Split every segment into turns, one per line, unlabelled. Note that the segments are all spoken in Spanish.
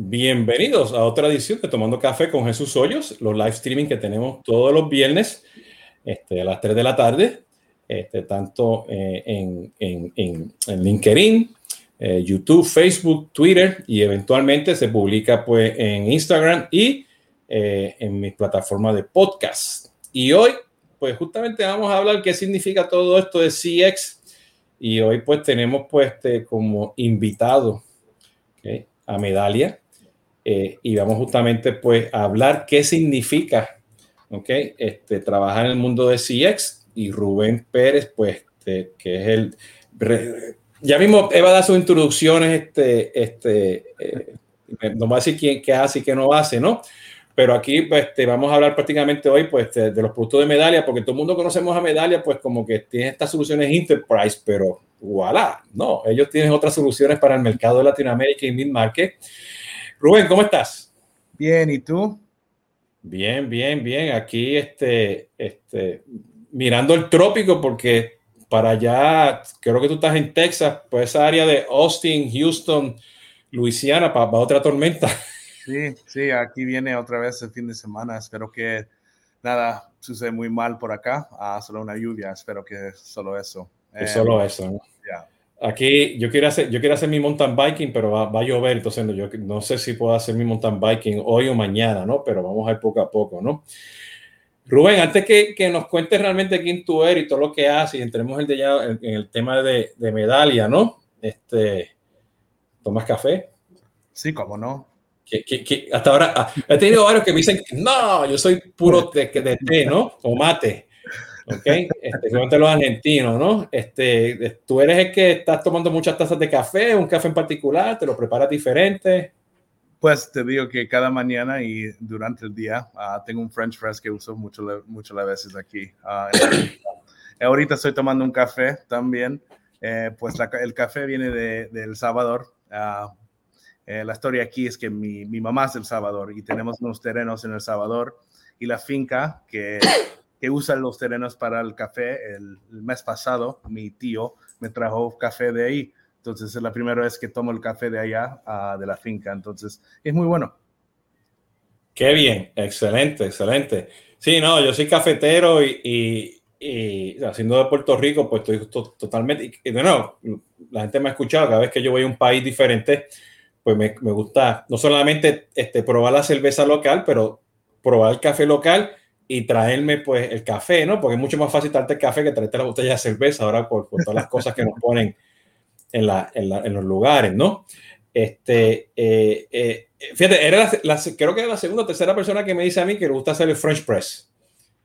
Bienvenidos a otra edición de Tomando Café con Jesús Hoyos, los live streaming que tenemos todos los viernes este, a las 3 de la tarde, este, tanto eh, en, en, en, LinkedIn, eh, YouTube, Facebook, Twitter y eventualmente se publica pues en Instagram y eh, en mi plataforma de podcast. Y hoy pues justamente vamos a hablar qué significa todo esto de CX y hoy pues tenemos pues este, como invitado a Medalia eh, y vamos justamente pues a hablar qué significa okay, este, trabajar en el mundo de CX y Rubén Pérez pues este, que es el... Ya mismo Eva da sus introducciones, este, este, eh, no va a decir quién, qué hace y qué no hace, ¿no? Pero aquí pues, te vamos a hablar prácticamente hoy pues, de, los productos de Medalia, porque todo el mundo conocemos a Medalia, pues como que tiene estas soluciones Enterprise, pero voilà, no, ellos tienen otras soluciones para el mercado de Latinoamérica y mid-market. Rubén, ¿cómo estás?
Bien, ¿y tú?
Bien, bien, bien. Aquí este, este, mirando el trópico, porque para allá, creo que tú estás en Texas, pues esa área de Austin, Houston, Luisiana, para otra tormenta.
Sí, sí, aquí viene otra vez el fin de semana. Espero que nada sucede muy mal por acá. Ah, solo una lluvia. Espero que solo eso.
Es solo eso. ¿no? Aquí yo quiero hacer, yo quiero hacer mi mountain biking, pero va, a llover, entonces no, yo no sé si puedo hacer mi mountain biking hoy o mañana, ¿no? Pero vamos a ir poco a poco, ¿no? Rubén, antes que, que nos cuentes realmente quién tú eres y todo lo que haces y entremos el de ya en, el tema de, de medalla, ¿no? Este, ¿Tomas café?
Sí, cómo no
que, hasta ahora ah, he tenido varios que me dicen, no, yo soy puro de, de té, ¿no? O mate. ¿Ok? Este, los argentinos, ¿no? Este, tú eres el que estás tomando muchas tazas de café, un café en particular, te lo preparas diferente.
Pues te digo que cada mañana y durante el día uh, tengo un French press que uso mucho, las veces aquí. Uh, ahorita estoy tomando un café también. Eh, pues el café viene de, de El Salvador. Uh, eh, la historia aquí es que mi, mi, mamá es del Salvador y tenemos unos terrenos en El Salvador y la finca que, que usa los terrenos para el café, el, mes pasado mi tío me trajo café de ahí. Entonces es la primera vez que tomo el café de allá, uh, de la finca. Entonces es muy bueno.
Qué bien, excelente, excelente. Sí, no, yo soy cafetero y, y, y haciendo de Puerto Rico, pues estoy totalmente, y, de la gente me ha escuchado cada vez que yo voy a un país diferente, pues me, me, gusta no solamente este, probar la cerveza local, pero probar el café local y traerme pues el café, ¿no? Porque es mucho más fácil traerte el café que traerte la botella de cerveza ahora por, todas las cosas que nos ponen en, la, en, la, en los lugares, ¿no? Este, eh, eh, fíjate, era la, creo que era la segunda o tercera persona que me dice a mí que le gusta hacer el French Press.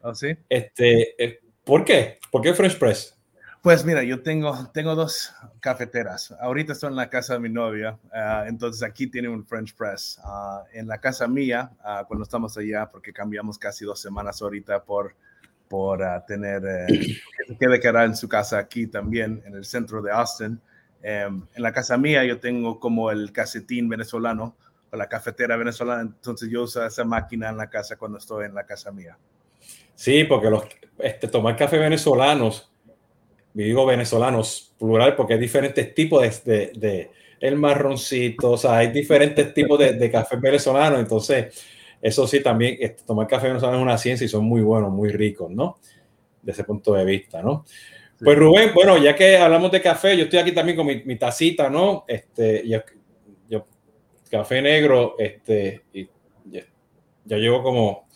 ¿Ah, sí?
Este, eh, ¿Por qué? ¿Por qué French Press?
Pues mira, yo tengo, tengo dos cafeteras. Ahorita estoy en la casa de mi novia, uh, entonces aquí tiene un French press. Uh, en la casa mía, uh, cuando estamos allá, porque cambiamos casi dos semanas ahorita por, por tener, eh, que se quedar en su casa aquí también, en el centro de Austin. Um, en la casa mía yo tengo como el casetín venezolano o la cafetera venezolana, entonces yo uso esa máquina en la casa cuando estoy en la casa mía.
Sí, porque los, este, tomar café venezolanos digo venezolanos, plural, porque hay diferentes tipos de, de, el marroncito, o sea, hay diferentes tipos de, de café venezolano, entonces eso sí también, este, tomar café venezolano es una ciencia y son muy buenos, muy ricos, ¿no? De ese punto de vista, ¿no? Pues Rubén, bueno, ya que hablamos de café, yo estoy aquí también con mi, tacita, ¿no? Este, yo, yo, café negro, este, y ya, llevo como,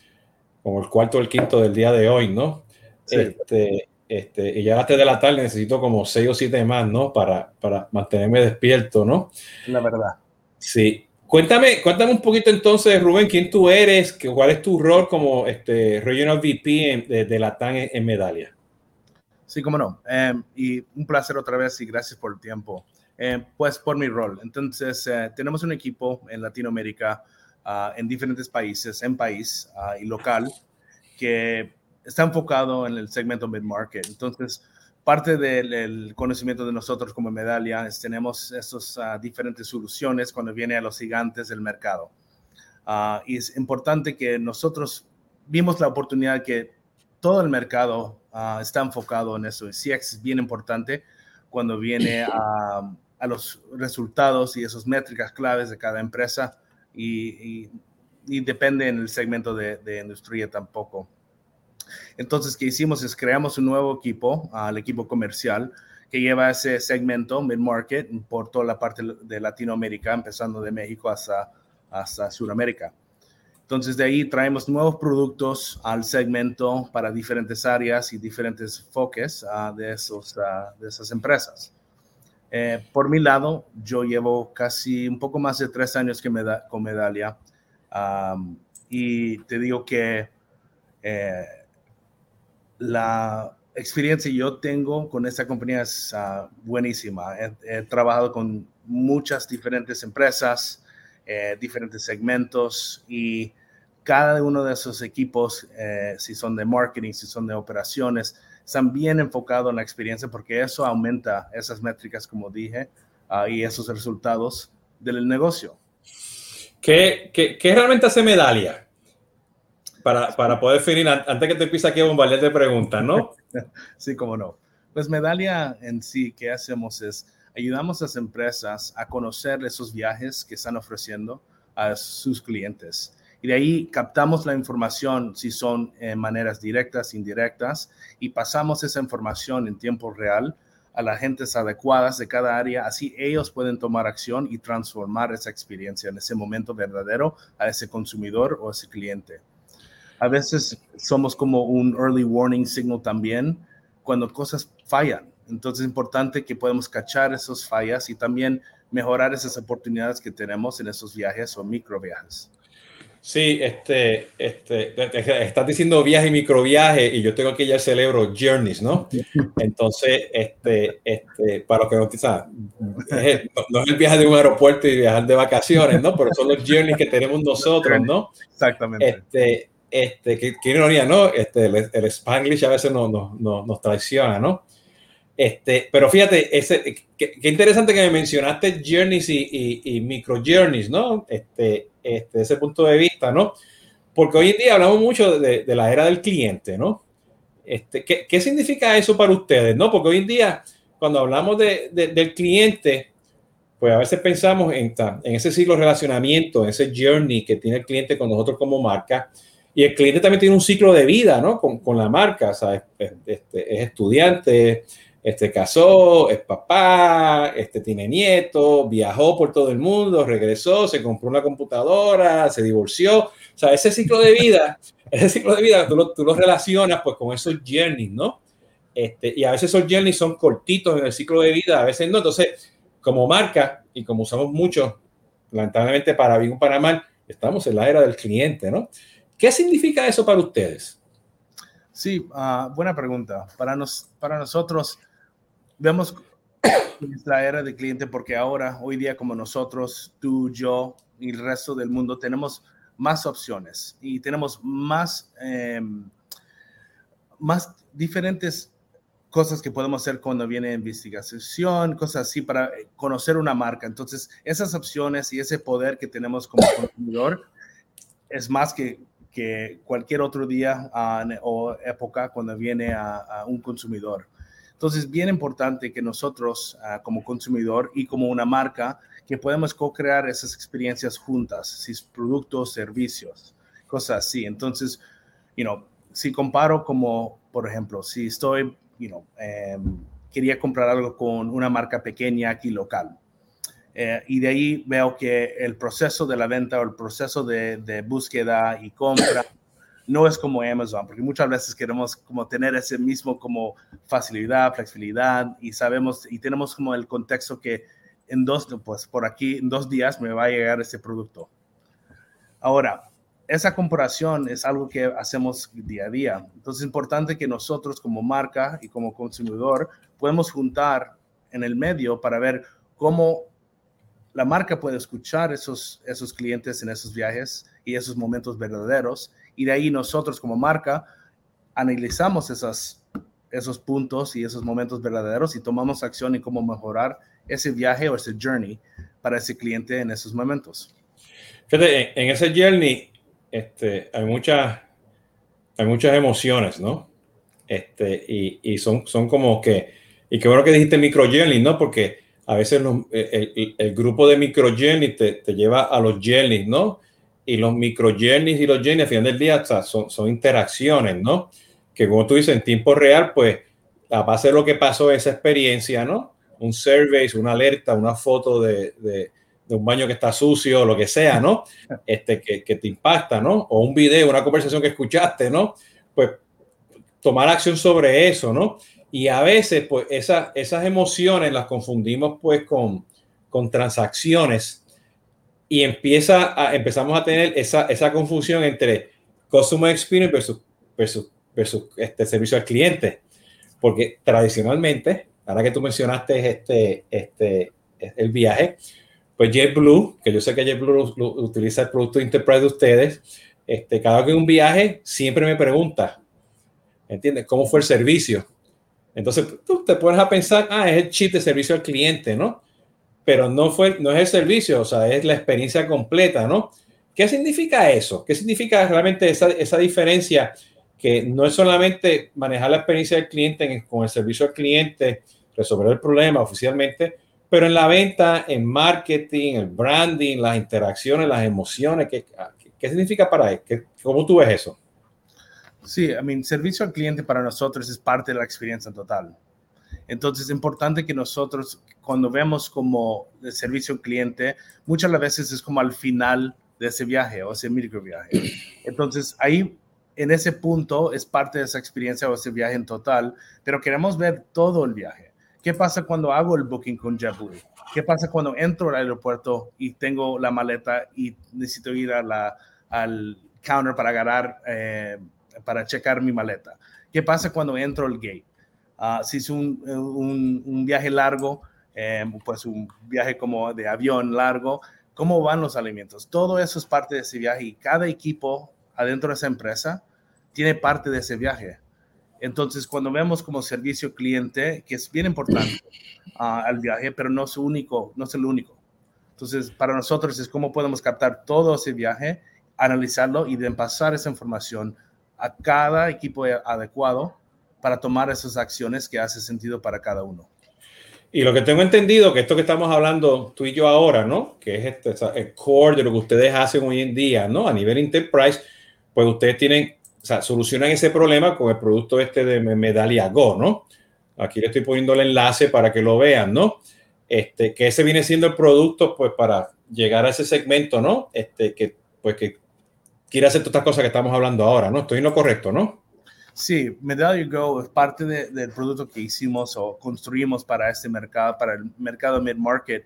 como el cuarto o el quinto del día de hoy, ¿no? Este, este, y ya a las 3 de la tarde necesito como 6 o 7 más, ¿no? Para, para mantenerme despierto, ¿no?
La verdad.
Sí. Cuéntame, cuéntame un poquito entonces, Rubén, quién tú eres, cuál es tu rol como este, Regional VP de, de la TAN en, Medalia.
Sí, cómo no. Em, y un placer otra vez y gracias por el tiempo. Em, pues por mi rol. Entonces, eh, tenemos un equipo en Latinoamérica, uh, en diferentes países, en país uh, y local, que está enfocado en el segmento mid-market. Entonces, parte del conocimiento de nosotros como Medalia es tenemos estas ah, diferentes soluciones cuando viene a los gigantes del mercado. Uh, y es importante que nosotros vimos la oportunidad que todo el mercado uh, está enfocado en eso. Y CX es bien importante cuando viene a, a, los resultados y esas métricas claves de cada empresa y, y, depende en el segmento de, de, industria tampoco. Entonces, ¿qué hicimos? Es creamos un nuevo equipo, al equipo comercial, que lleva ese segmento mid-market por toda la parte de Latinoamérica, empezando de México hasta, hasta Sudamérica. Entonces de ahí traemos nuevos productos al segmento para diferentes áreas y diferentes enfoques uh, de, esos, uh, de esas empresas. Eh, por mi lado, yo llevo casi un poco más de tres años que me da, con Medalia y te digo que eh, la experiencia que yo tengo con esta compañía es uh, buenísima. He, trabajado con muchas diferentes empresas, eh, diferentes segmentos y cada uno de esos equipos, eh, si son de marketing, si son de operaciones, están bien enfocados en la experiencia porque eso aumenta esas métricas, como dije, uh, y esos resultados del negocio.
¿Qué, qué, qué realmente hace Medalia? Para, para, poder definir, antes que te empiece aquí a bombardear de preguntas, ¿no?
sí, cómo no. Pues Medalia en sí, ¿qué hacemos? Es ayudamos a las empresas a conocer esos viajes que están ofreciendo a sus clientes. Y de ahí captamos la información, si son eh, maneras directas, indirectas, y pasamos esa información en tiempo real a las gentes adecuadas de cada área, así ellos pueden tomar acción y transformar esa experiencia en ese momento verdadero a ese consumidor o ese cliente. A veces somos como un early warning signal también cuando cosas fallan. Entonces es importante que podamos cachar esas fallas y también mejorar esas oportunidades que tenemos en esos viajes o micro viajes.
Sí, este, este, estás diciendo viaje y microviaje y yo tengo aquí ya el celebro journeys, ¿no? Entonces, este, este, para los que no saben, no, es el viaje de un aeropuerto y viajar de vacaciones, ¿no? Pero son los journeys que tenemos nosotros, ¿no?
Exactamente.
Este, este, qué, ironía, ¿no? Este, el, el Spanglish a veces nos, nos, nos traiciona, ¿no? Este, pero fíjate, ese, qué, interesante que me mencionaste journeys y, y, y micro journeys, ¿no? Este, este, ese punto de vista, ¿no? Porque hoy en día hablamos mucho de, de la era del cliente, ¿no? Este, ¿qué, ¿qué, significa eso para ustedes, no? Porque hoy en día, cuando hablamos de, del cliente, pues a veces pensamos en, en ese ciclo de relacionamiento, en ese journey que tiene el cliente con nosotros como marca. Y el cliente también tiene un ciclo de vida, ¿no? Con, con la marca, ¿sabes? Este, es estudiante, este casó, es papá, este tiene nieto, viajó por todo el mundo, regresó, se compró una computadora, se divorció. O sea, ese ciclo de vida, ese ciclo de vida, tú lo, tú lo relacionas pues con esos journeys, ¿no? Este, y a veces esos journeys son cortitos en el ciclo de vida, a veces no. Entonces, como marca y como usamos mucho, lamentablemente para bien o para mal, estamos en la era del cliente, ¿no? ¿Qué significa eso para ustedes?
Sí, uh, buena pregunta. Para, nos, para nosotros, vemos nuestra era de cliente porque ahora, hoy día, como nosotros, tú, yo y el resto del mundo, tenemos más opciones y tenemos más, eh, más diferentes cosas que podemos hacer cuando viene investigación, cosas así para conocer una marca. Entonces, esas opciones y ese poder que tenemos como consumidor es más que, que cualquier otro día uh, o época cuando viene a, un consumidor. Entonces, bien importante que nosotros uh, como consumidor y como una marca, que podemos co-crear esas experiencias juntas, si productos, servicios, cosas así. Entonces, you know, si comparo como, por ejemplo, si estoy, you know, eh, quería comprar algo con una marca pequeña aquí local. Eh, y de ahí veo que el proceso de la venta o el proceso de, de búsqueda y compra no es como Amazon, porque muchas veces queremos como tener ese mismo como facilidad, flexibilidad y sabemos y tenemos como el contexto que en dos, pues por aquí, en dos días me va a llegar ese producto. Ahora, esa comparación es algo que hacemos día a día. Entonces es importante que nosotros como marca y como consumidor podemos juntar en el medio para ver cómo la marca puede escuchar esos, esos clientes en esos viajes y esos momentos verdaderos y de ahí nosotros como marca analizamos esas, esos puntos y esos momentos verdaderos y tomamos acción en cómo mejorar ese viaje o ese journey para ese cliente en esos momentos.
Fíjate, en ese journey este, hay, muchas, hay muchas emociones, ¿no? Este, y, y son, son como que, y qué bueno que dijiste micro journey, ¿no? Porque a veces el, grupo de micro te, te lleva a los journeys, ¿no? Y los micro y los journeys al final del día son, son interacciones, ¿no? Que como tú dices, en tiempo real, pues a base de lo que pasó esa experiencia, ¿no? Un survey, una alerta, una foto de, de, un baño que está sucio, lo que sea, ¿no? Este, que, que, te impacta, ¿no? O un video, una conversación que escuchaste, ¿no? Pues tomar acción sobre eso, ¿no? Y a veces, pues, esa, esas emociones las confundimos, pues, con, con transacciones y empieza a, empezamos a tener esa, esa confusión entre customer experience versus, versus, versus este servicio al cliente. Porque tradicionalmente, ahora que tú mencionaste este, este, el viaje, pues JetBlue, que yo sé que JetBlue utiliza el producto Enterprise de ustedes, este, cada vez que un viaje, siempre me pregunta, ¿entiendes? ¿Cómo fue el servicio? Entonces, tú te pones a pensar, ah, es el chip de servicio al cliente, ¿no? Pero no, fue, no es el servicio, o sea, es la experiencia completa, ¿no? ¿Qué significa eso? ¿Qué significa realmente esa, esa diferencia que no es solamente manejar la experiencia del cliente con el servicio al cliente, resolver el problema oficialmente, pero en la venta, en marketing, el branding, las interacciones, las emociones, ¿qué, qué significa para él? ¿Cómo tú ves eso?
Sí, I mean, servicio al cliente para nosotros es parte de la experiencia total. Entonces es importante que nosotros, cuando vemos como el servicio al cliente, muchas veces es como al final de ese viaje o ese micro viaje. Entonces ahí en ese punto es parte de esa experiencia o ese viaje en total, pero queremos ver todo el viaje. ¿Qué pasa cuando hago el booking con JetBlue? ¿Qué pasa cuando entro al aeropuerto y tengo la maleta y necesito ir a la, al counter para agarrar, eh, para checar mi maleta? ¿Qué pasa cuando entro al gate? Uh, si es un, un, un viaje largo, eh, pues un viaje como de avión largo, ¿cómo van los alimentos? Todo eso es parte de ese viaje y cada equipo adentro de esa empresa tiene parte de ese viaje. Entonces, cuando vemos como servicio cliente, que es bien importante uh, al viaje, pero no es único, no es el único. Entonces, para nosotros es cómo podemos captar todo ese viaje, analizarlo y de pasar esa información a cada equipo adecuado para tomar esas acciones que hace sentido para cada uno.
Y lo que tengo entendido, que esto que estamos hablando tú y yo ahora, ¿no? Que es este, el core de lo que ustedes hacen hoy en día, ¿no? A nivel enterprise, pues ustedes tienen o sea, solucionan ese problema con el producto este de Medalia Go, ¿no? Aquí le estoy poniendo el enlace para que lo vean, ¿no? Este, que ese viene siendo el producto, pues, para llegar a ese segmento, ¿no? Este, que, pues, que quiere hacer todas estas cosas que estamos hablando ahora, ¿no? Estoy en lo correcto, ¿no?
Sí, Medalia Go es parte del producto que hicimos o construimos para este mercado, para el mercado mid-market.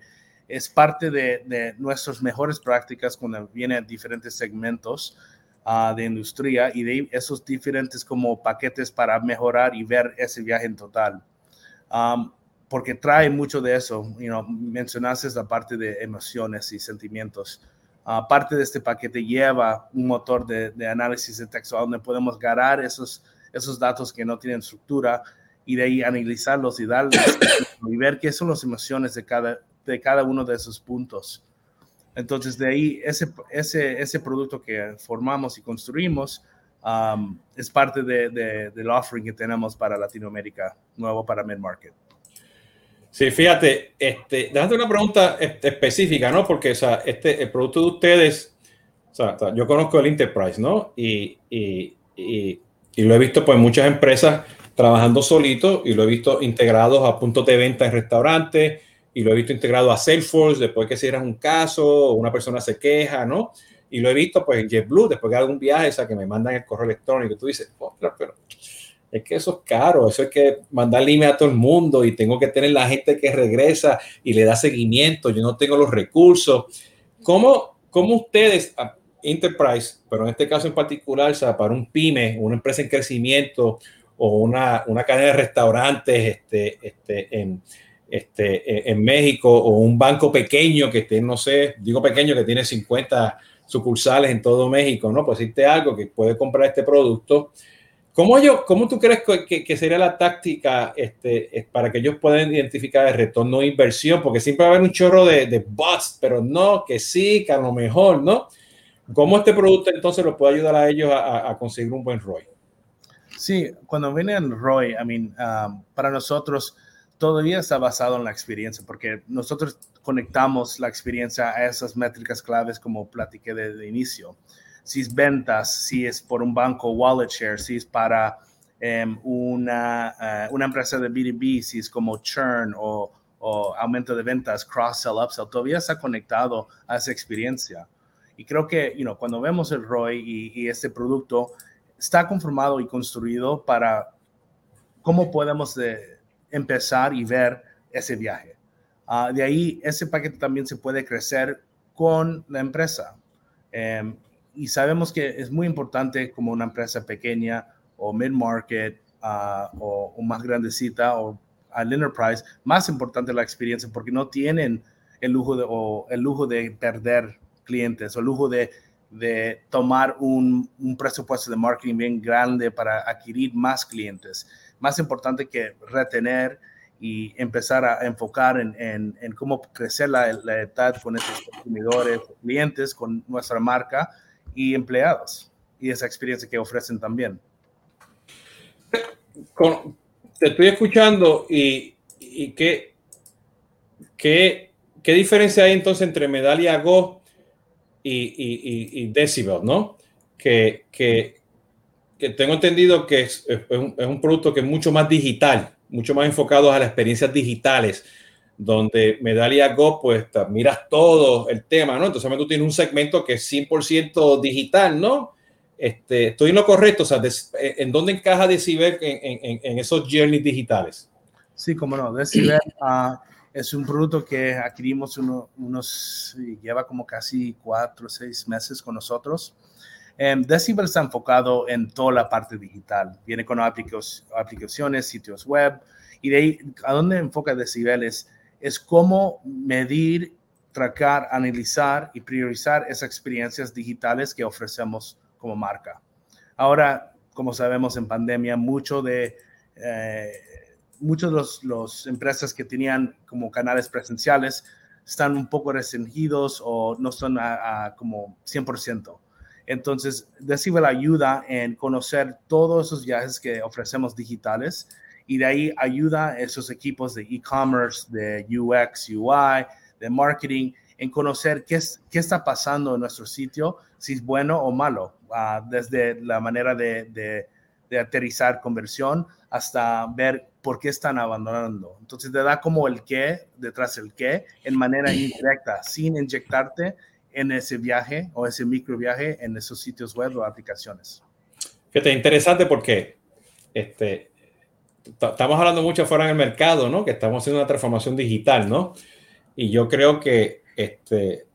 Es parte de, de nuestras mejores prácticas cuando vienen diferentes segmentos Ah, de industria y de esos diferentes como paquetes para mejorar y ver ese viaje en total. porque trae mucho de eso, you know, mencionaste la parte de emociones y sentimientos. Uh, de este paquete lleva un motor de, de, análisis de texto donde podemos ganar esos, esos datos que no tienen estructura y de ahí analizarlos y darles y ver qué son las emociones de cada, de cada uno de esos puntos. Entonces, de ahí, ese, ese, ese producto que formamos y construimos um, es parte de, del offering que tenemos para Latinoamérica, nuevo para mid-market.
Sí, fíjate, este, déjate una pregunta específica, ¿no? Porque, o sea, este, el producto de ustedes, o sea, yo conozco el Enterprise, ¿no? Y, y, y, y lo he visto, pues, muchas empresas trabajando solito y lo he visto integrados a puntos de venta en restaurantes, y lo he visto integrado a Salesforce después que cierras un caso o una persona se queja, ¿no? Y lo he visto pues en JetBlue después que hago un viaje, o sea, que me mandan el correo electrónico. Tú dices, pero es que eso es caro, eso es que mandar email a todo el mundo y tengo que tener la gente que regresa y le da seguimiento, yo no tengo los recursos. ¿Cómo, cómo ustedes, Enterprise, pero en este caso en particular, o sea, para un pyme, una empresa en crecimiento o una, una cadena de restaurantes este, este, en, este, en México o un banco pequeño que esté, no sé, digo pequeño que tiene 50 sucursales en todo México, ¿no? Pues existe algo que puede comprar este producto. ¿Cómo, yo, cómo tú crees que, que sería la táctica este, para que ellos puedan identificar el retorno de inversión? Porque siempre va a haber un chorro de, de bots, pero no, que sí, que a lo mejor, ¿no? ¿Cómo este producto entonces los puede ayudar a ellos a, a conseguir un buen ROI?
Sí, cuando viene el ROI, I mean, um, para nosotros, todavía está basado en la experiencia, porque nosotros conectamos la experiencia a esas métricas claves como platiqué de, inicio. Si es ventas, si es por un banco, wallet share, si es para em, una, eh, una empresa de B2B, si es como churn o, aumento de ventas, cross-sell, upsell, todavía está conectado a esa experiencia. Y creo que you know, cuando vemos el ROI y, y este producto, está conformado y construido para cómo podemos de, empezar y ver ese viaje. Ah, de ahí, ese paquete también se puede crecer con la empresa. Em, y sabemos que es muy importante como una empresa pequeña o mid-market ah, o, más grandecita o al enterprise, más importante la experiencia porque no tienen el lujo de, o el lujo de perder clientes o el lujo de, de tomar un, un, presupuesto de marketing bien grande para adquirir más clientes. Más importante que retener y empezar a enfocar en, en, cómo crecer la, la edad con estos consumidores, clientes, con nuestra marca y empleados y esa experiencia que ofrecen también.
te estoy escuchando y, qué, qué, qué, diferencia hay entonces entre Medalia Go y, y, y Decibel, ¿no? Que, que, tengo entendido que es, un, producto que es mucho más digital, mucho más enfocado a las experiencias digitales, donde Medalia Go, pues miras todo el tema, ¿no? Entonces tú tienes un segmento que es 100% digital, ¿no? Este, estoy en lo correcto, o sea, eh, ¿en dónde encaja Decibel en, en, esos journeys digitales?
Sí, como no, Decibel uh, es un producto que adquirimos unos, lleva como casi cuatro o seis meses con nosotros. Um, Decibel está enfocado en toda la parte digital. Viene con aplicaciones, sitios web. Y de ahí, ¿a dónde enfoca Decibel? Es, es cómo medir, tracar, analizar y priorizar esas experiencias digitales que ofrecemos como marca. Ahora, como sabemos en pandemia, mucho de... Eh, muchos de los, los, empresas que tenían como canales presenciales están un poco restringidos o no son como 100%. Entonces, Decibel ayuda en conocer todos esos viajes que ofrecemos digitales y de ahí ayuda a esos equipos de e-commerce, de UX, UI, de marketing, en conocer qué, es, qué está pasando en nuestro sitio, si es bueno o malo, uh, desde la manera de, de, de, aterrizar conversión hasta ver por qué están abandonando. Entonces te da como el qué detrás del qué en manera indirecta, sin inyectarte en ese viaje o ese micro viaje en esos sitios web o aplicaciones.
Fíjate, interesante porque este, estamos hablando mucho fuera en el mercado, ¿no? Que estamos haciendo una transformación digital, ¿no? Y yo creo que este,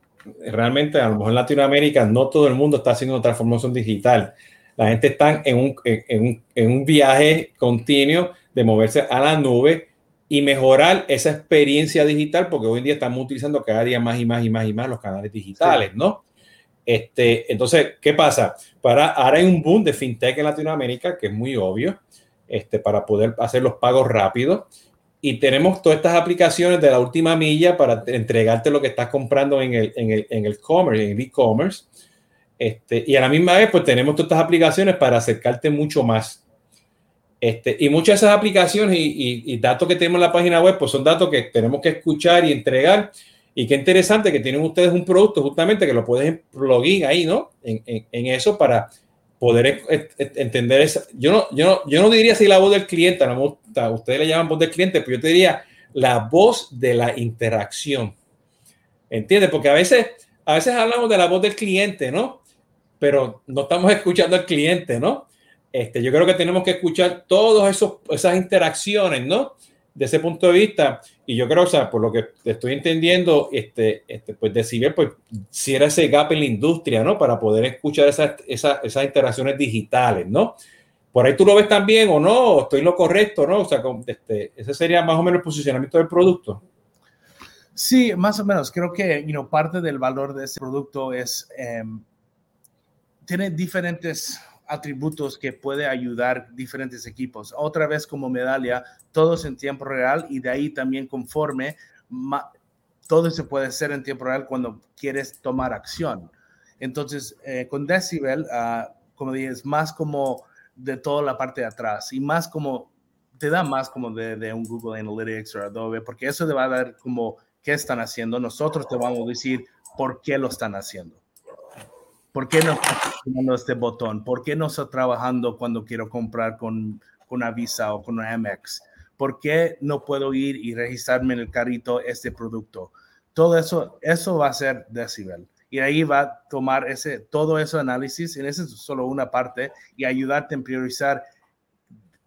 realmente, a lo mejor en Latinoamérica, no todo el mundo está haciendo una transformación digital. La gente está en un, en un, en un viaje continuo de moverse a la nube y mejorar esa experiencia digital, porque hoy en día estamos utilizando cada día más y más y más y más los canales digitales, ¿no? Este, entonces, ¿qué pasa? Para, ahora hay un boom de fintech en Latinoamérica, que es muy obvio, este, para poder hacer los pagos rápidos. Y tenemos todas estas aplicaciones de la última milla para entregarte lo que estás comprando en el, en el, en el commerce, en e-commerce. Este, y a la misma vez, pues tenemos todas estas aplicaciones para acercarte mucho más este, y muchas de esas aplicaciones y, datos que tenemos en la página web, pues son datos que tenemos que escuchar y entregar. Y qué interesante que tienen ustedes un producto justamente que lo pueden plugin ahí, ¿no? En, en, eso para poder entender eso. Yo no, yo, no, yo no diría si la voz del cliente, no ustedes le llaman voz del cliente, pero yo te diría la voz de la interacción. ¿Entiendes? Porque a veces, a veces hablamos de la voz del cliente, ¿no? Pero no estamos escuchando al cliente, ¿no? Este, yo creo que tenemos que escuchar todas esas interacciones, ¿no? De ese punto de vista. Y yo creo, o sea, por lo que estoy entendiendo, este, este, pues Decibel, pues si era ese gap en la industria, ¿no? Para poder escuchar esas, esas, esas interacciones digitales, ¿no? Por ahí tú lo ves también o no, estoy lo correcto, ¿no? O sea, este, ese sería más o menos el posicionamiento del producto.
Sí, más o menos. Creo que you know, parte del valor de ese producto es, em, tiene diferentes atributos que puede ayudar diferentes equipos. Otra vez como medalla, todos en tiempo real y de ahí también conforme, todo se puede hacer en tiempo real cuando quieres tomar acción. Entonces, eh, con Decibel, uh, como dije, es más como de toda la parte de atrás y más como te da más como de, de, un Google Analytics o Adobe, porque eso te va a dar como qué están haciendo. Nosotros te vamos a decir por qué lo están haciendo. ¿Por qué no funcionando este botón? ¿Por qué no está trabajando cuando quiero comprar con, con una Visa o con una Amex? ¿Por qué no puedo ir y registrarme en el carrito este producto? Todo eso, eso va a ser Decibel. Y ahí va a tomar ese, todo ese análisis, en ese es solo una parte, y ayudarte a priorizar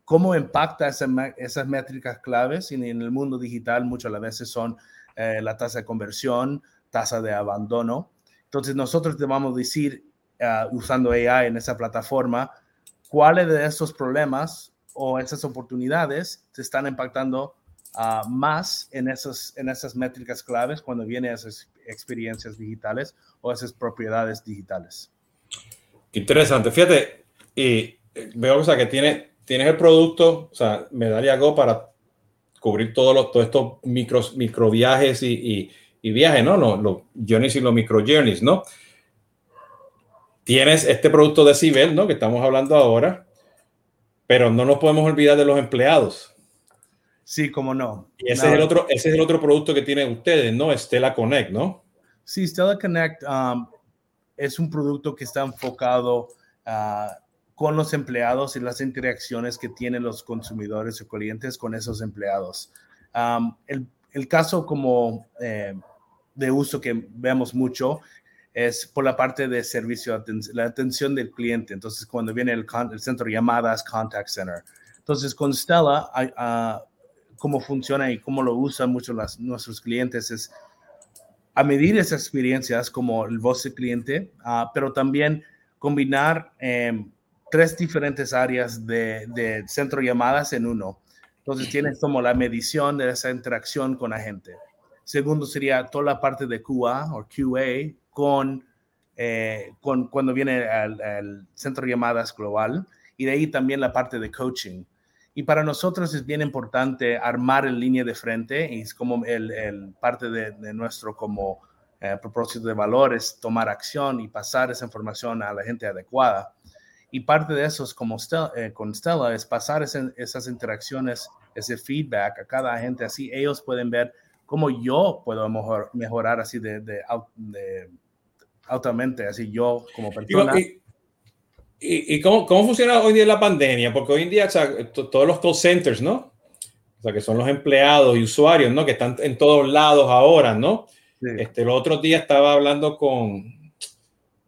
cómo impacta esas métricas claves. Y en el mundo digital muchas veces son eh, la tasa de conversión, tasa de abandono. Entonces nosotros te vamos a decir, uh, usando AI en esa plataforma, cuáles de estos problemas o esas oportunidades te están impactando uh, más en esas, en esas métricas claves cuando vienen esas experiencias digitales o esas propiedades digitales.
Interesante. Fíjate, y veo o sea, que tiene, tienes el producto, o sea, Medalla Go para cubrir todos todos estos micros, micro viajes y, y, y viajes, ¿no? Los, los journeys y los micro journeys, ¿no? Tienes este producto de Cibel, ¿no? Que estamos hablando ahora, pero no nos podemos olvidar de los empleados.
Sí, cómo no.
Y ese, es el otro, ese es el otro producto que tienen ustedes, ¿no? Stella Connect, ¿no?
Sí, Stella Connect um, es un producto que está enfocado uh, con los empleados y las interacciones que tienen los consumidores o clientes con esos empleados. Um, el, el, caso como eh, de uso que vemos mucho es por la parte de servicio, la atención del cliente. Entonces, cuando viene el, el centro de llamadas, contact center. Entonces, con Stella, uh, cómo funciona y cómo lo usan muchos nuestros clientes es a medir esas experiencias como el voz del cliente, uh, pero también combinar eh, tres diferentes áreas de, de, centro llamadas en uno. Entonces tienes como la medición de esa interacción con la gente. Segundo sería toda la parte de QA o QA con, eh, con cuando viene al, centro de llamadas global y de ahí también la parte de coaching. Y para nosotros es bien importante armar en línea de frente y es como el, el parte de, de, nuestro como eh, propósito de valores, tomar acción y pasar esa información a la gente adecuada. Y parte de eso es como Stella, eh, con Stella, es pasar ese, esas interacciones, ese feedback a cada gente, así ellos pueden ver cómo yo puedo mejor, mejorar así de, de, de, altamente, así yo como persona.
Y, y, y cómo, cómo, funciona hoy día la pandemia? Porque hoy en día o sea, todos los call centers, ¿no? O sea, que son los empleados y usuarios, ¿no? Que están en todos lados ahora, ¿no? Sí. Este, el otro día estaba hablando con,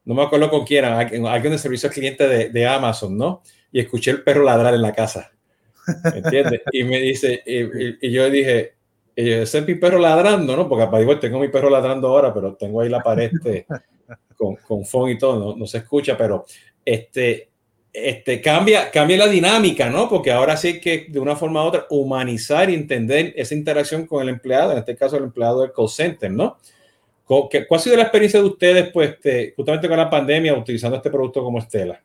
no me acuerdo con quién, alguien de servicio al cliente de, de, Amazon, ¿no? Y escuché el perro ladrar en la casa. ¿Entiendes? y me dice, y, y, yo dije, ese es mi perro ladrando, ¿no? Porque igual tengo mi perro ladrando ahora, pero tengo ahí la pared este, con, con phone y todo, no, no, se escucha, pero este, este, cambia, cambia la dinámica, ¿no? Porque ahora sí hay que de una forma u otra humanizar y entender esa interacción con el empleado, en este caso el empleado del call center, ¿no? ¿Cuál ha sido la experiencia de ustedes, pues, justamente con la pandemia, utilizando este producto como Estela?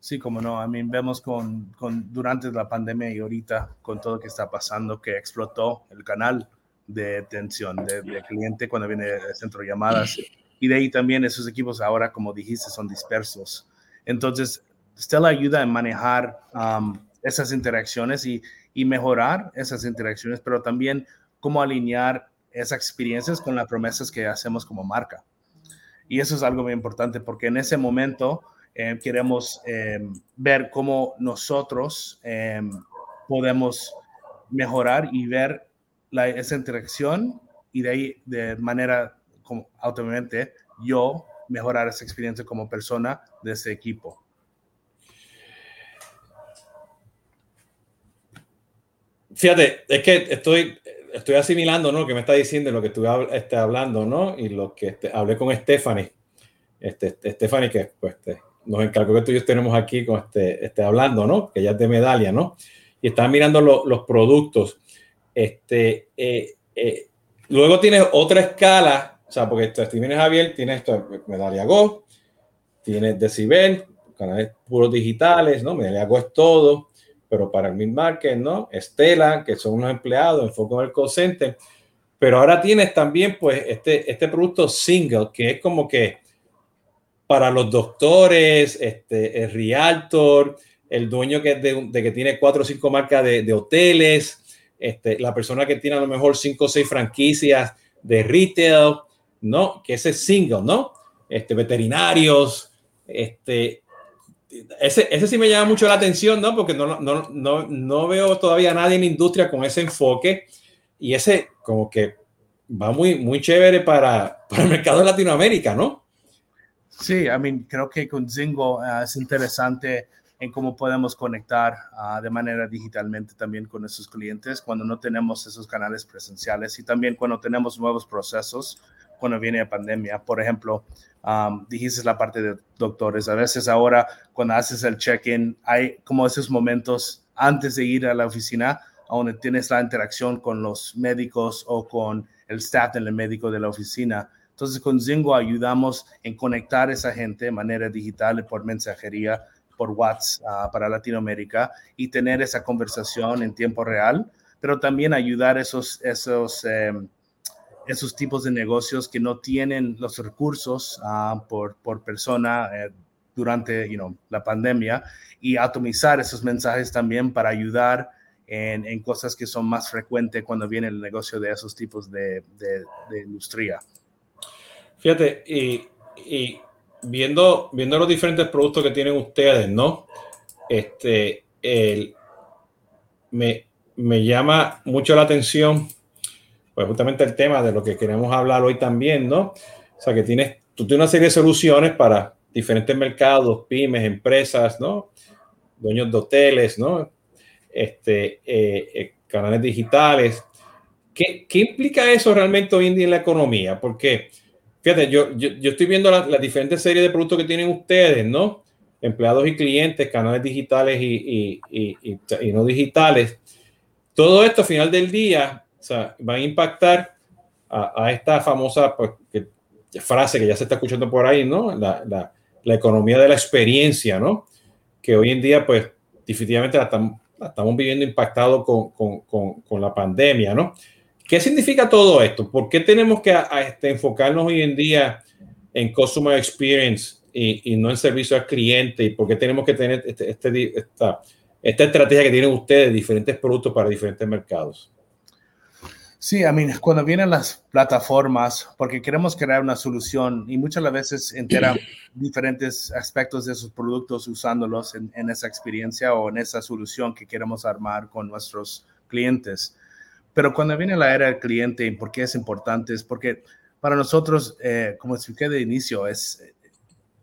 Sí, como no, a mí vemos con, con, durante la pandemia y ahorita con todo lo que está pasando, que explotó el canal de atención de, de, cliente cuando viene el centro de llamadas. Y de ahí también esos equipos ahora, como dijiste, son dispersos. Entonces, Stella ayuda a manejar um, esas interacciones y, y mejorar esas interacciones, pero también cómo alinear esas experiencias con las promesas que hacemos como marca. Y eso es algo muy importante porque en ese momento eh, queremos eh, ver cómo nosotros eh, podemos mejorar y ver esa interacción y de ahí de manera como automáticamente yo mejorar esa experiencia como persona de ese equipo.
Fíjate, es que estoy, estoy asimilando ¿no? lo que me está diciendo, lo que estuve este, hablando, ¿no? Y lo que este, hablé con Stephanie. Este, Stephanie, que pues, este, nos encargó que tú y yo tenemos aquí con este, este, hablando, ¿no? Que ella es de medalla, ¿no? Y están mirando lo, los productos. Este, eh, eh, luego tienes otra escala, o sea, porque si vienes Javier, tienes esto, medalla Go, tienes Decibel, canales puros digitales, ¿no? Medalla Go es todo pero para el mid-market, ¿no? Estela, que son unos empleados, enfoco en el call pero ahora tienes también, pues, este, este producto single, que es como que para los doctores, este, el realtor, el dueño que, de, de que tiene cuatro o cinco marcas de, de, hoteles, este, la persona que tiene a lo mejor cinco o seis franquicias de retail, ¿no? Que ese es single, ¿no? Este, veterinarios, este, ese, ese sí me llama mucho la atención, ¿no? Porque no, no, no, no veo todavía a nadie en la industria con ese enfoque y ese como que va muy, muy chévere para, para el mercado de Latinoamérica, ¿no?
Sí, I mean, creo que con Zingo uh, es interesante en cómo podemos conectar uh, de manera digitalmente también con esos clientes cuando no tenemos esos canales presenciales y también cuando tenemos nuevos procesos cuando viene la pandemia. Por ejemplo, um, dijiste la parte de doctores. A veces ahora cuando haces el check-in hay como esos momentos antes de ir a la oficina donde tienes la interacción con los médicos o con el staff del médico de la oficina. Entonces con Zingo ayudamos en conectar a esa gente de manera digital por mensajería, por WhatsApp uh, para Latinoamérica y tener esa conversación en tiempo real, pero también ayudar a esos, esos eh, esos tipos de negocios que no tienen los recursos uh, por, por persona eh, durante you know, la pandemia y atomizar esos mensajes también para ayudar en, en, cosas que son más frecuentes cuando viene el negocio de esos tipos de, de, de industria.
Fíjate, y, viendo, viendo los diferentes productos que tienen ustedes, ¿no? Este, me, me llama mucho la atención pues justamente el tema de lo que queremos hablar hoy también, ¿no? O sea, que tienes, tú tienes una serie de soluciones para diferentes mercados, pymes, empresas, ¿no? Dueños de hoteles, ¿no? Este, eh, eh, canales digitales. ¿Qué, ¿Qué, implica eso realmente hoy en día en la economía? Porque, fíjate, yo, yo, yo estoy viendo las la diferentes series de productos que tienen ustedes, ¿no? Empleados y clientes, canales digitales y, y, y, y no digitales. Todo esto, al final del día, o sea, van a impactar a, a esta famosa pues, que, frase que ya se está escuchando por ahí, ¿no? La, la, la, economía de la experiencia, ¿no? Que hoy en día, pues, definitivamente la estamos, la estamos viviendo impactado con, con, con, con, la pandemia, ¿no? ¿Qué significa todo esto? ¿Por qué tenemos que a, a este, enfocarnos hoy en día en customer experience y, y, no en servicio al cliente? ¿Y por qué tenemos que tener este, este, esta, esta estrategia que tienen ustedes, diferentes productos para diferentes mercados?
Sí, I mean, cuando vienen las plataformas, porque queremos crear una solución y muchas veces entera diferentes aspectos de esos productos usándolos en, en, esa experiencia o en esa solución que queremos armar con nuestros clientes. Pero cuando viene la era del cliente, ¿por qué es importante? Es porque para nosotros, eh, como expliqué de inicio, es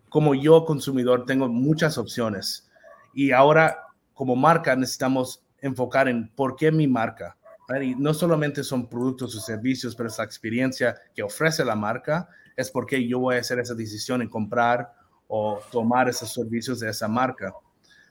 como yo consumidor tengo muchas opciones y ahora como marca necesitamos enfocar en por qué mi marca y no solamente son productos o servicios, pero esa experiencia que ofrece la marca es porque yo voy a hacer esa decisión en comprar o tomar esos servicios de esa marca.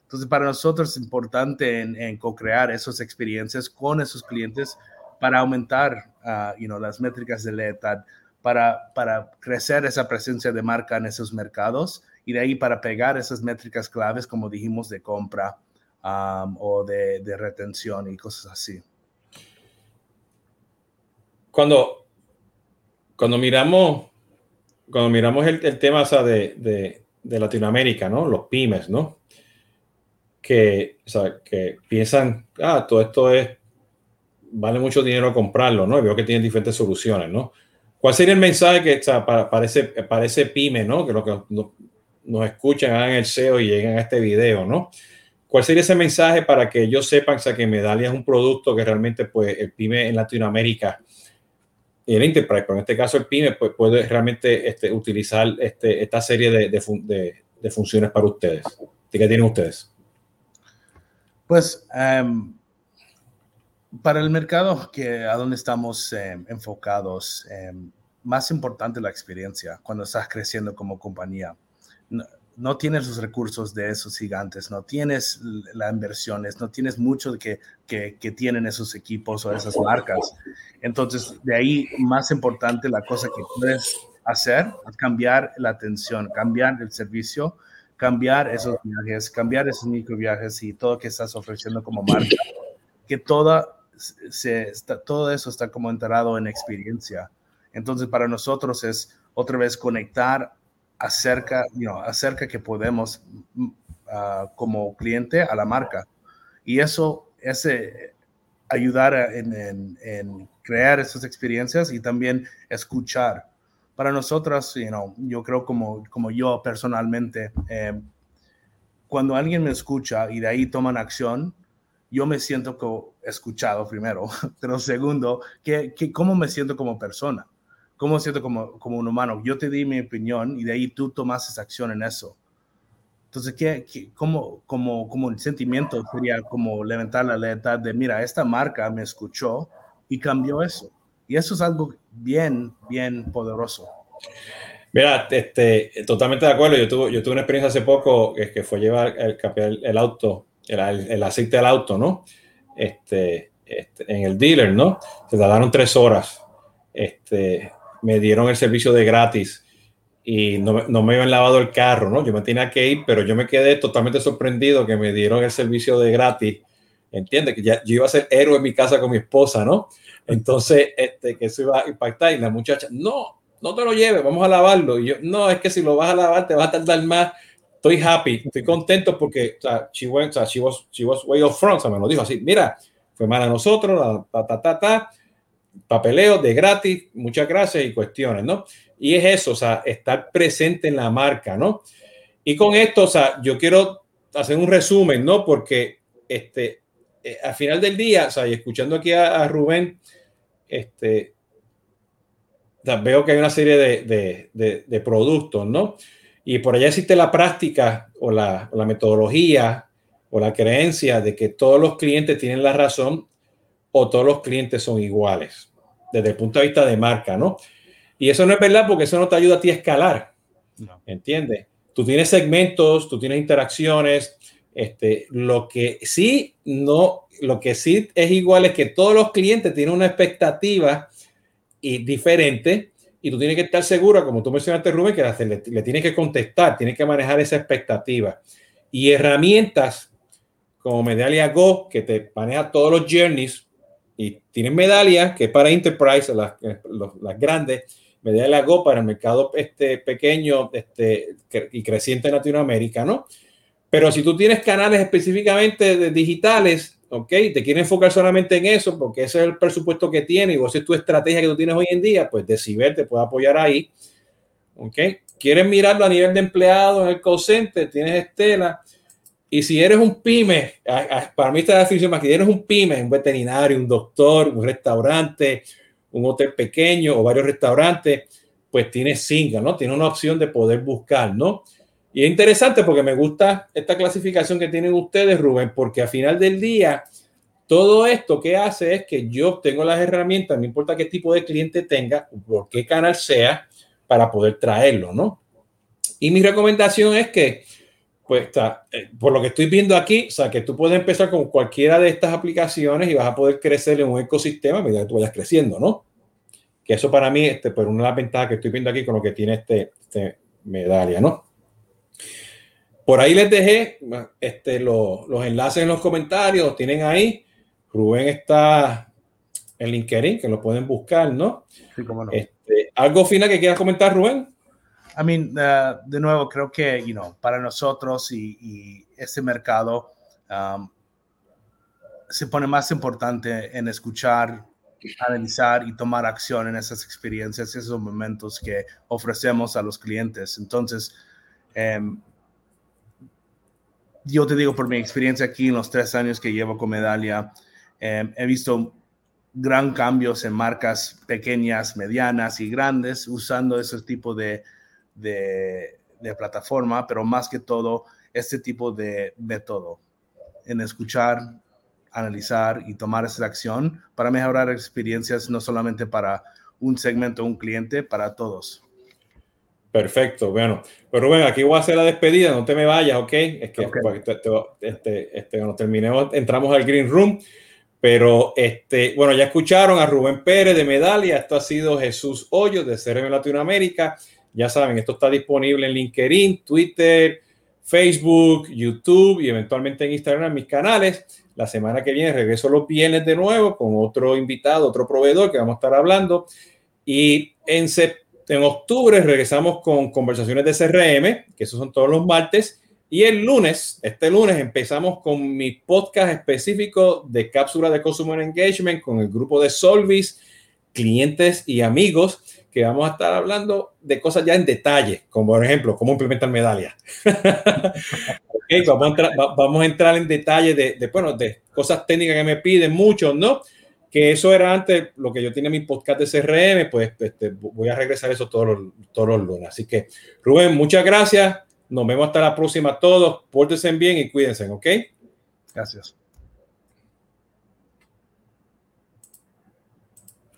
Entonces, para nosotros es importante en, en co-crear esas experiencias con esos clientes para aumentar uh, you know, las métricas de lealtad, para, para crecer esa presencia de marca en esos mercados y de ahí para pegar esas métricas claves, como dijimos, de compra um, o de, de retención y cosas así
cuando, cuando miramos, cuando miramos el, el tema o sea, de, de, de, Latinoamérica, ¿no? Los pymes, ¿no? Que, o sea, que piensan, ah, todo esto es, vale mucho dinero comprarlo, ¿no? Y veo que tienen diferentes soluciones, ¿no? ¿Cuál sería el mensaje que, o sea, para, para, ese, para pyme, ¿no? Que lo que nos, nos escuchan, hagan el SEO y lleguen a este video, ¿no? ¿Cuál sería ese mensaje para que ellos sepan que Medalia es un producto que realmente, pues, el pyme en Latinoamérica el enterprise, pero en este caso el PYME, pues puede realmente este, utilizar este, esta serie de, funciones para ustedes. ¿Qué tienen ustedes?
Pues um, para el mercado que a donde estamos eh, enfocados, eh, más importante la experiencia cuando estás creciendo como compañía. No, no tienes los recursos de esos gigantes, no tienes las inversiones, no tienes mucho que, que, que, tienen esos equipos o esas marcas. Entonces, de ahí más importante la cosa que puedes hacer es cambiar la atención, cambiar el servicio, cambiar esos viajes, cambiar esos micro viajes y todo que estás ofreciendo como marca, que toda, se, está, todo eso está como enterado en experiencia. Entonces, para nosotros es otra vez conectar acerca, you acerca que podemos ah, como cliente a la marca. Y eso, ese ayudar en, en, crear esas experiencias y también escuchar. Para nosotros, you know, yo creo como, como yo personalmente, eh, cuando alguien me escucha y de ahí toman acción, yo me siento escuchado primero, pero segundo, que, que, ¿cómo me siento como persona? ¿Cómo siento como, como un humano? Yo te di mi opinión y de ahí tú tomas acción en eso. Entonces, ¿qué, qué, cómo, como, como el sentimiento sería como levantar la lealtad de, mira, esta marca me escuchó y cambió eso? Y eso es algo bien, bien poderoso.
Mira, este, totalmente de acuerdo. Yo tuve, yo tuve una experiencia hace poco que, que fue llevar el, el auto el, aceite del auto, ¿no? Este, este, en el dealer, ¿no? Se tardaron tres horas. Este, me dieron el servicio de gratis y no, no, me habían lavado el carro, ¿no? Yo me tenía que ir, pero yo me quedé totalmente sorprendido que me dieron el servicio de gratis. ¿Entiendes? Que ya yo iba a ser héroe en mi casa con mi esposa, ¿no? Entonces, este, que eso iba a impactar y la muchacha, no, no te lo lleves, vamos a lavarlo. Y yo, no, es que si lo vas a lavar te va a tardar más estoy happy, estoy contento porque, o sea, she, went, o sea, she, was, she was way up front, o sea, me lo dijo así, mira, fue mal a nosotros, ta, ta, ta, ta, papeleo de gratis, muchas gracias y cuestiones, ¿no? Y es eso, o sea, estar presente en la marca, ¿no? Y con esto, o sea, yo quiero hacer un resumen, ¿no? Porque, este, eh, al final del día, o sea, y escuchando aquí a, a Rubén, este, o sea, veo que hay una serie de, de, de, de productos, ¿no? Y por allá existe la práctica o la, la, metodología o la creencia de que todos los clientes tienen la razón o todos los clientes son iguales, desde el punto de vista de marca, ¿no? Y eso no es verdad porque eso no te ayuda a ti a escalar, no. ¿entiendes? Tú tienes segmentos, tú tienes interacciones, este, lo que sí no, lo que sí es igual es que todos los clientes tienen una expectativa y diferente y tú tienes que estar seguro, como tú mencionaste, Rubén, que le, le tienes que contestar, tienes que manejar esa expectativa. Y herramientas como Medallia Go, que te maneja todos los journeys, y tienen Medallia, que para Enterprise, las, las grandes, Medallia Go para el mercado este, pequeño este, y creciente en Latinoamérica, ¿no? Pero si tú tienes canales específicamente de digitales, ¿ok? Te quiere enfocar solamente en eso porque ese es el presupuesto que tiene y vos es tu estrategia que tú tienes hoy en día, pues Decibel te puede apoyar ahí, ¿ok? Quieres mirarlo a nivel de empleados en el call center, tienes Estela. Y si eres un pyme, para mí esta definición más que eres un pyme, un veterinario, un doctor, un restaurante, un hotel pequeño o varios restaurantes, pues tienes Singa, ¿no? Tienes una opción de poder buscar, ¿no? Y es interesante porque me gusta esta clasificación que tienen ustedes, Rubén, porque al final del día, todo esto que hace es que yo tengo las herramientas, no importa qué tipo de cliente tenga, por qué canal sea, para poder traerlo, ¿no? Y mi recomendación es que, pues, eh, por lo que estoy viendo aquí, o sea, que tú puedes empezar con cualquiera de estas aplicaciones y vas a poder crecer en un ecosistema a medida que tú vayas creciendo, ¿no? Que eso para mí, este, pues, una de las ventajas que estoy viendo aquí con lo que tiene este, este medalla, ¿no? Por ahí les dejé este, lo, los enlaces en los comentarios, tienen ahí. Rubén está en LinkedIn, que lo pueden buscar, ¿no? Sí, cómo no. Este, ¿Algo final que quieras comentar, Rubén?
I mean, uh, de nuevo, creo que, you know, para nosotros y, y este mercado um, se pone más importante en escuchar, analizar y tomar acción en esas experiencias, esos momentos que ofrecemos a los clientes. Entonces, um, yo te digo por mi experiencia aquí en los tres años que llevo con Medalia, eh, he visto gran cambios en marcas pequeñas, medianas y grandes usando ese tipo de, de, de plataforma, pero más que todo este tipo de método en escuchar, analizar y tomar esa acción para mejorar experiencias no solamente para un segmento, un cliente, para todos.
Perfecto, bueno, pero bueno, aquí voy a hacer la despedida, no te me vayas, ¿ok? Es que okay. te, te, este, este, cuando terminemos entramos al Green Room, pero este, bueno, ya escucharon a Rubén Pérez de Medalia, esto ha sido Jesús Hoyos de CRM Latinoamérica, ya saben, esto está disponible en LinkedIn, Twitter, Facebook, YouTube y eventualmente en Instagram, en mis canales. La semana que viene regreso los viernes de nuevo con otro invitado, otro proveedor que vamos a estar hablando. Y en septiembre en octubre regresamos con conversaciones de CRM, que esos son todos los martes, Y el lunes, este lunes, empezamos con mi podcast específico de cápsula de Consumer Engagement con el grupo de Solvis, clientes y amigos, que vamos a estar hablando de cosas ya en detalle, como por ejemplo, cómo implementar medallas. okay, vamos, a entrar, vamos, a entrar, en detalle de, de, bueno, de cosas técnicas que me piden muchos, ¿no? Que eso era antes lo que yo tenía en mi podcast de CRM, pues este, voy a regresar eso todos los, todos los lunes. Así que, Rubén, muchas gracias. Nos vemos hasta la próxima todos. Pórtense bien y cuídense, ¿ok?
Gracias.